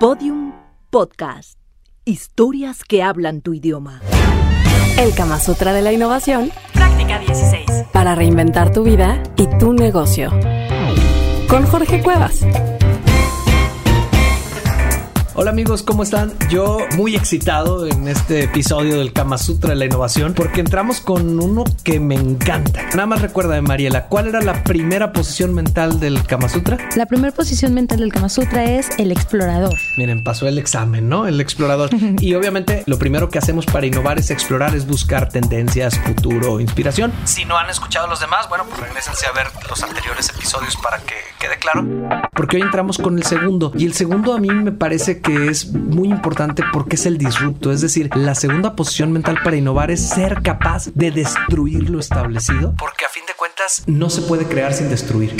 Podium Podcast. Historias que hablan tu idioma. El Kama Sutra de la Innovación. Práctica 16. Para reinventar tu vida y tu negocio. Con Jorge Cuevas. Hola amigos, ¿cómo están? Yo muy excitado en este episodio del Kama Sutra de la Innovación porque entramos con uno que me encanta. Nada más recuerda, Mariela, ¿cuál era la primera posición mental del Kama Sutra? La primera posición mental del Kama Sutra es el explorador. Miren, pasó el examen, ¿no? El explorador. y obviamente lo primero que hacemos para innovar es explorar, es buscar tendencias, futuro, inspiración. Si no han escuchado los demás, bueno, pues regresense a ver los anteriores episodios para que quede claro. Porque hoy entramos con el segundo y el segundo a mí me parece que es muy importante porque es el disrupto, es decir, la segunda posición mental para innovar es ser capaz de destruir lo establecido, porque a fin de cuentas no se puede crear sin destruir.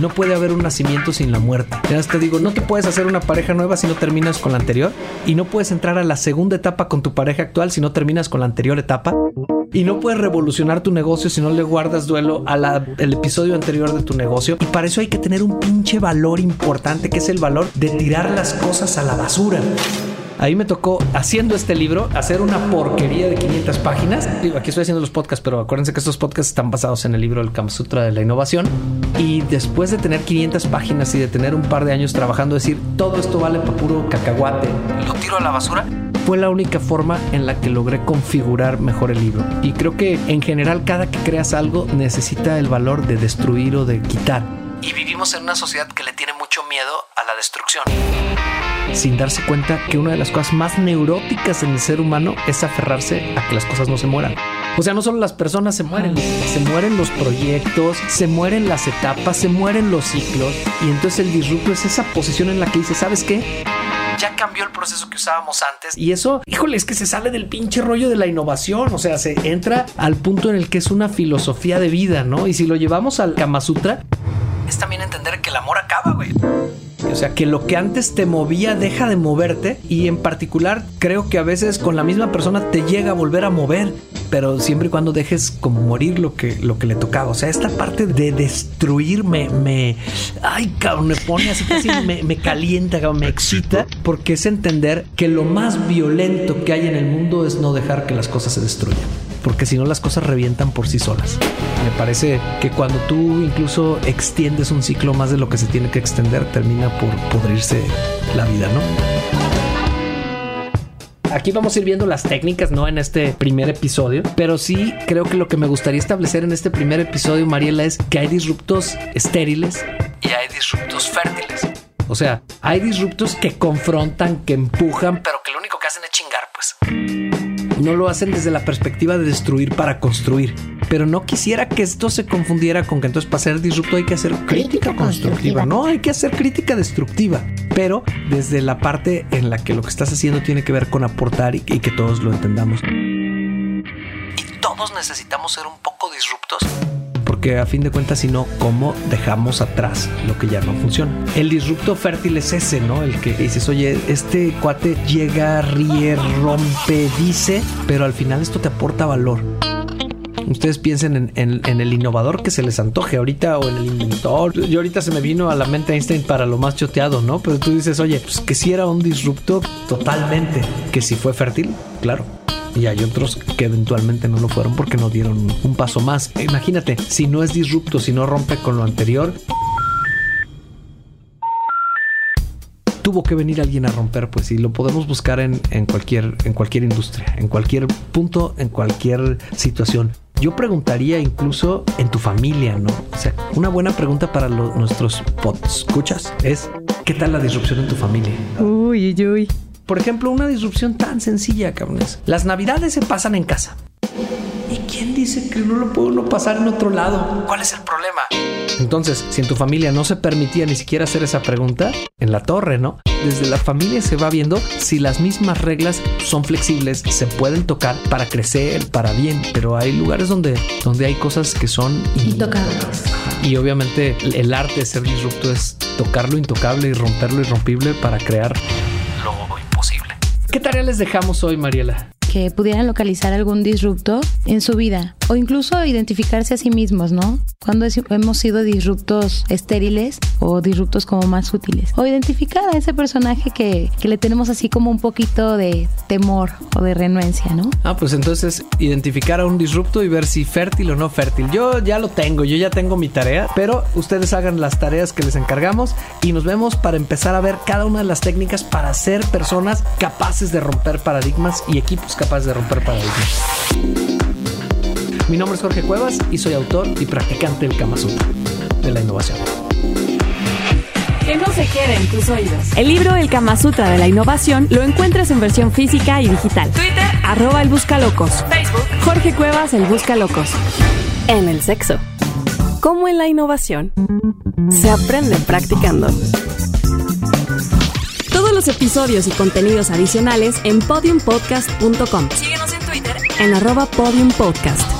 No puede haber un nacimiento sin la muerte. Ya te digo, no te puedes hacer una pareja nueva si no terminas con la anterior y no puedes entrar a la segunda etapa con tu pareja actual si no terminas con la anterior etapa. Y no puedes revolucionar tu negocio si no le guardas duelo al episodio anterior de tu negocio. Y para eso hay que tener un pinche valor importante, que es el valor de tirar las cosas a la basura. Ahí me tocó, haciendo este libro, hacer una porquería de 500 páginas. Digo, aquí estoy haciendo los podcasts, pero acuérdense que estos podcasts están basados en el libro El Kama Sutra de la Innovación. Y después de tener 500 páginas y de tener un par de años trabajando, decir, todo esto vale para puro cacahuate, lo tiro a la basura fue la única forma en la que logré configurar mejor el libro. Y creo que en general cada que creas algo necesita el valor de destruir o de quitar. Y vivimos en una sociedad que le tiene mucho miedo a la destrucción. Sin darse cuenta que una de las cosas más neuróticas en el ser humano es aferrarse a que las cosas no se mueran. O sea, no solo las personas se mueren, se mueren los proyectos, se mueren las etapas, se mueren los ciclos. Y entonces el disrupto es esa posición en la que dice, ¿sabes qué? Ya cambió el proceso que usábamos antes. Y eso, híjole, es que se sale del pinche rollo de la innovación. O sea, se entra al punto en el que es una filosofía de vida, ¿no? Y si lo llevamos al Kama Sutra, es también entender que el amor acaba, güey. O sea, que lo que antes te movía deja de moverte y en particular creo que a veces con la misma persona te llega a volver a mover, pero siempre y cuando dejes como morir lo que, lo que le tocaba. O sea, esta parte de destruir me, me ay, cabrón, me pone así casi me, me calienta, cabrón, me excita, porque es entender que lo más violento que hay en el mundo es no dejar que las cosas se destruyan porque si no las cosas revientan por sí solas. Me parece que cuando tú incluso extiendes un ciclo más de lo que se tiene que extender, termina por podrirse la vida, ¿no? Aquí vamos a ir viendo las técnicas, no en este primer episodio, pero sí creo que lo que me gustaría establecer en este primer episodio, Mariela, es que hay disruptos estériles y hay disruptos fértiles. O sea, hay disruptos que confrontan, que empujan, pero que lo único que hacen es chingar, pues no lo hacen desde la perspectiva de destruir para construir. Pero no quisiera que esto se confundiera con que entonces para ser disrupto hay que hacer crítica, constructiva. No, hay que hacer crítica destructiva. Pero desde la parte en la que lo que estás haciendo tiene que ver con aportar y, y que todos lo entendamos. Y todos necesitamos ser un poco disruptos porque a fin de cuentas, si no, ¿cómo dejamos atrás lo que ya no funciona? El disrupto fértil es ese, ¿no? El que dices, oye, este cuate llega, ríe, rompe, dice, pero al final esto te aporta valor. Ustedes piensen en, el innovador que se les antoje ahorita o en el inventor. Yo ahorita se me vino a la mente Einstein para lo más choteado, ¿no? Pero tú dices, oye, pues que si era un disrupto totalmente, que si fue fértil, claro y hay otros que eventualmente no lo fueron porque no dieron un paso más. Imagínate, si no es disrupto, si no rompe con lo anterior, tuvo que venir alguien a romper, pues, y lo podemos buscar en, cualquier, en cualquier industria, en cualquier punto, en cualquier situación. Yo preguntaría incluso en tu familia, ¿no? O sea, una buena pregunta para nuestros escuchas es, ¿qué tal la disrupción en tu familia? Uy, uy, uy. Por ejemplo, una disrupción tan sencilla, cabrones. Las navidades se pasan en casa. ¿Y quién dice que no lo puede uno pasar en otro lado? ¿Cuál es el problema? Entonces, si en tu familia no se permitía ni siquiera hacer esa pregunta, en la torre, ¿no? Desde la familia se va viendo si las mismas reglas son flexibles, se pueden tocar para crecer, para bien, pero hay lugares donde, donde hay cosas que son intocables. Y obviamente el arte de ser disrupto es tocar lo intocable y romper lo irrompible para crear ¿Qué tarea les dejamos hoy, Mariela? Que pudieran localizar algún disrupto en su vida o incluso identificarse a sí mismos, ¿no? Cuando hemos sido disruptos estériles o disruptos como más útiles. O identificar a ese personaje que, que le tenemos así como un poquito de temor o de renuencia, ¿no? Ah, pues entonces identificar a un disrupto y ver si fértil o no fértil. Yo ya lo tengo, yo ya tengo mi tarea, pero ustedes hagan las tareas que les encargamos y nos vemos para empezar a ver cada una de las técnicas para ser personas capaces de romper paradigmas y equipos capaces de romper paradigmas. Mi nombre es Jorge Cuevas y soy autor y practicante del Kama Sutra, de la innovación. Que no se quede en tus oídos. El libro El Kama Sutra de la Innovación lo encuentras en versión física y digital. Twitter, arroba el Buscalocos. Facebook, Jorge Cuevas, el Buscalocos. En el sexo. Como en la innovación, se aprende practicando. Todos los episodios y contenidos adicionales en podiumpodcast.com. Síguenos en Twitter en arroba podiumpodcast.